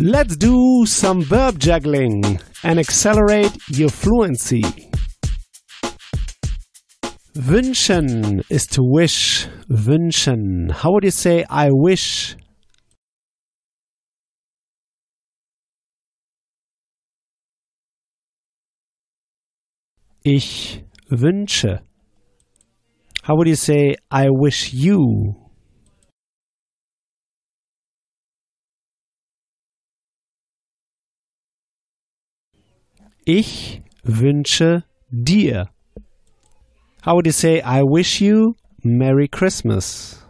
Let's do some verb juggling and accelerate your fluency. Wünschen is to wish. Wünschen. How would you say I wish? Ich wünsche. How would you say I wish you? Ich wünsche dir. How would you say I wish you Merry Christmas?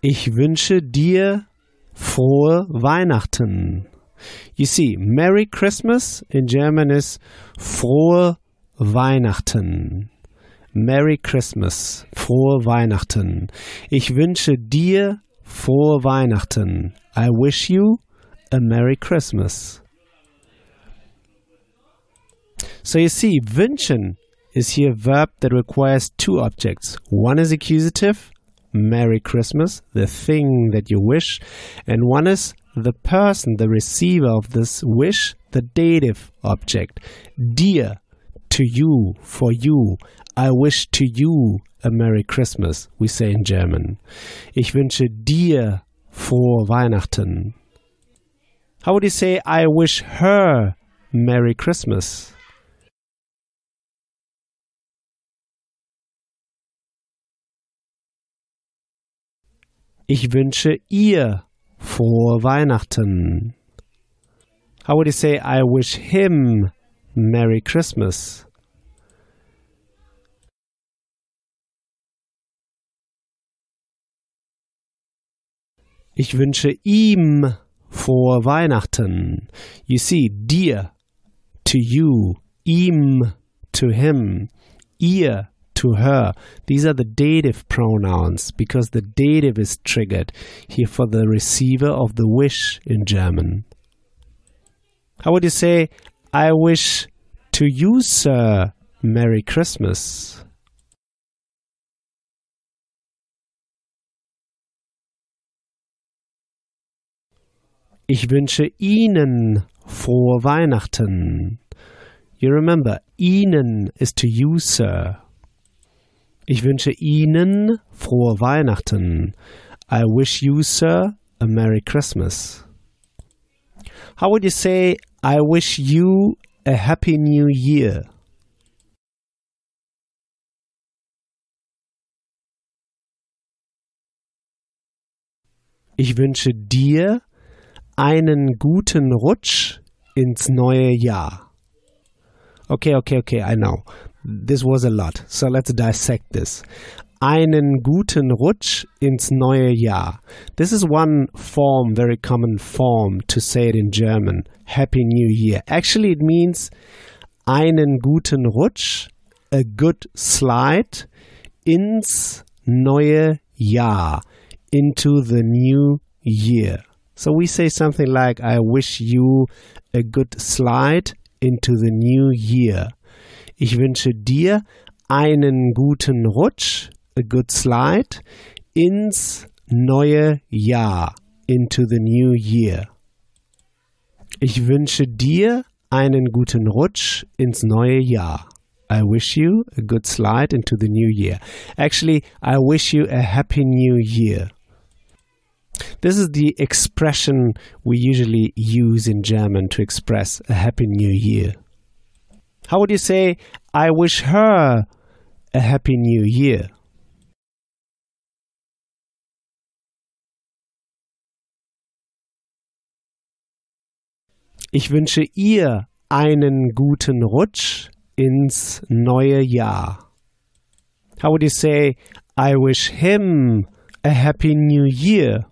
Ich wünsche dir frohe Weihnachten. You see, Merry Christmas in German is frohe Weihnachten. Merry Christmas, frohe Weihnachten. Ich wünsche dir frohe Weihnachten. I wish you a Merry Christmas. So you see, wünschen is here a verb that requires two objects. One is accusative, Merry Christmas, the thing that you wish, and one is the person, the receiver of this wish, the dative object. Dir, to you, for you. I wish to you a Merry Christmas, we say in German. Ich wünsche dir frohe Weihnachten. How would you say I wish her Merry Christmas? Ich wünsche ihr frohe Weihnachten. How would you say I wish him Merry Christmas? Ich wünsche ihm frohe Weihnachten. You see, dir, to you, ihm, to him, ihr, to her. These are the dative pronouns because the dative is triggered here for the receiver of the wish in German. How would you say, I wish to you, sir, Merry Christmas? Ich wünsche Ihnen frohe Weihnachten. You remember, Ihnen is to you, sir. Ich wünsche Ihnen frohe Weihnachten. I wish you, sir, a Merry Christmas. How would you say, I wish you a Happy New Year? Ich wünsche dir einen guten Rutsch ins neue Jahr. Okay, okay, okay, I know. This was a lot. So let's dissect this. Einen guten Rutsch ins neue Jahr. This is one form, very common form to say it in German. Happy New Year. Actually, it means einen guten Rutsch, a good slide ins neue Jahr, into the new year. So we say something like, I wish you a good slide into the new year. Ich wünsche dir einen guten Rutsch, a good slide, ins neue Jahr, into the new year. Ich wünsche dir einen guten Rutsch ins neue Jahr. I wish you a good slide into the new year. Actually, I wish you a happy new year. This is the expression we usually use in German to express a happy new year. How would you say, I wish her a happy new year? Ich wünsche ihr einen guten Rutsch ins neue Jahr. How would you say, I wish him a happy new year?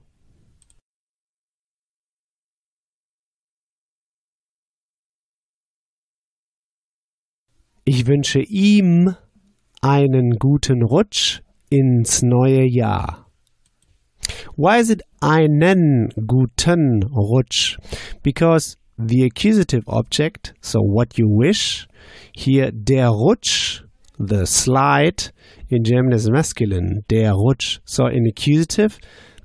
Ich wünsche ihm einen guten Rutsch ins neue Jahr. Why is it einen guten Rutsch? Because the accusative object, so what you wish, here der Rutsch, The slide in German is masculine, der Rutsch. So in accusative,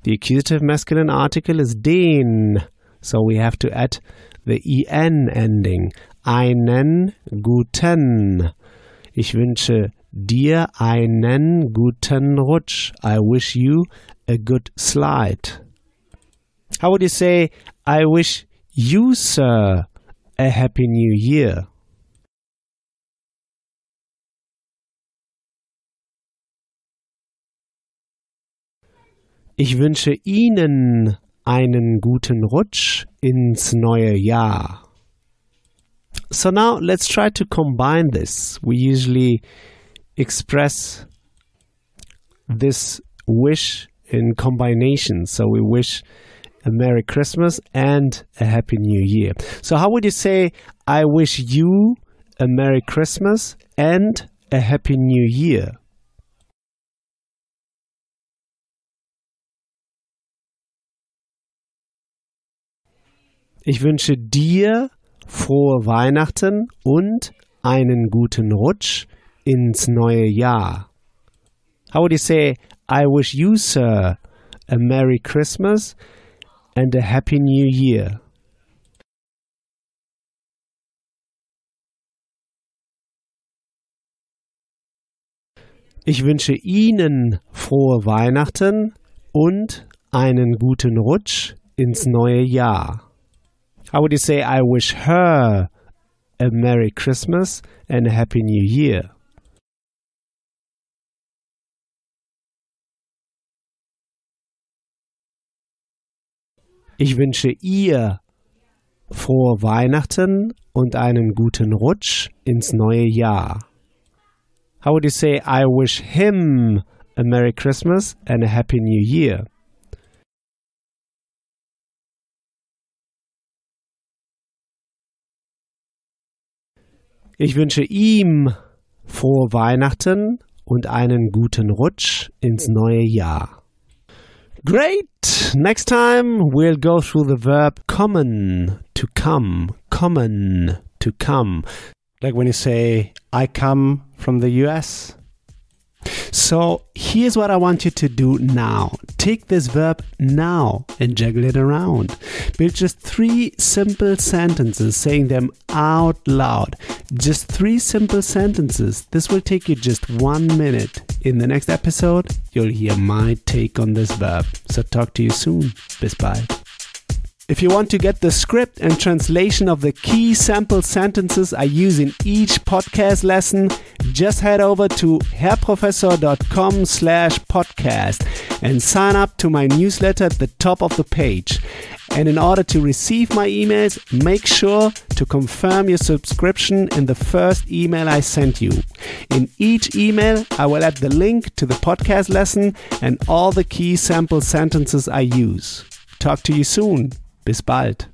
the accusative masculine article is den. So we have to add the en ending. Einen guten. Ich wünsche dir einen guten Rutsch. I wish you a good slide. How would you say, I wish you, sir, a happy new year? Ich wünsche Ihnen einen guten Rutsch ins neue Jahr. So now let's try to combine this. We usually express this wish in combination. So we wish a Merry Christmas and a Happy New Year. So how would you say, I wish you a Merry Christmas and a Happy New Year? Ich wünsche dir frohe Weihnachten und einen guten Rutsch ins neue Jahr. How would you say, I wish you, sir, a Merry Christmas and a Happy New Year? Ich wünsche Ihnen frohe Weihnachten und einen guten Rutsch ins neue Jahr. How would you say, I wish her a Merry Christmas and a Happy New Year? Ich wünsche ihr frohe Weihnachten und einen guten Rutsch ins neue Jahr. How would you say, I wish him a Merry Christmas and a Happy New Year? Ich wünsche ihm frohe Weihnachten und einen guten Rutsch ins neue Jahr. Great! Next time we'll go through the verb kommen, to come, kommen, to come. Like when you say, I come from the US. So here's what I want you to do now. Take this verb now and juggle it around. Build just three simple sentences, saying them out loud. Just three simple sentences. This will take you just one minute. In the next episode, you'll hear my take on this verb. So talk to you soon. Bis bald. If you want to get the script and translation of the key sample sentences I use in each podcast lesson, just head over to herrprofessor.com slash podcast and sign up to my newsletter at the top of the page. And in order to receive my emails, make sure to confirm your subscription in the first email I sent you. In each email, I will add the link to the podcast lesson and all the key sample sentences I use. Talk to you soon. Bis bald.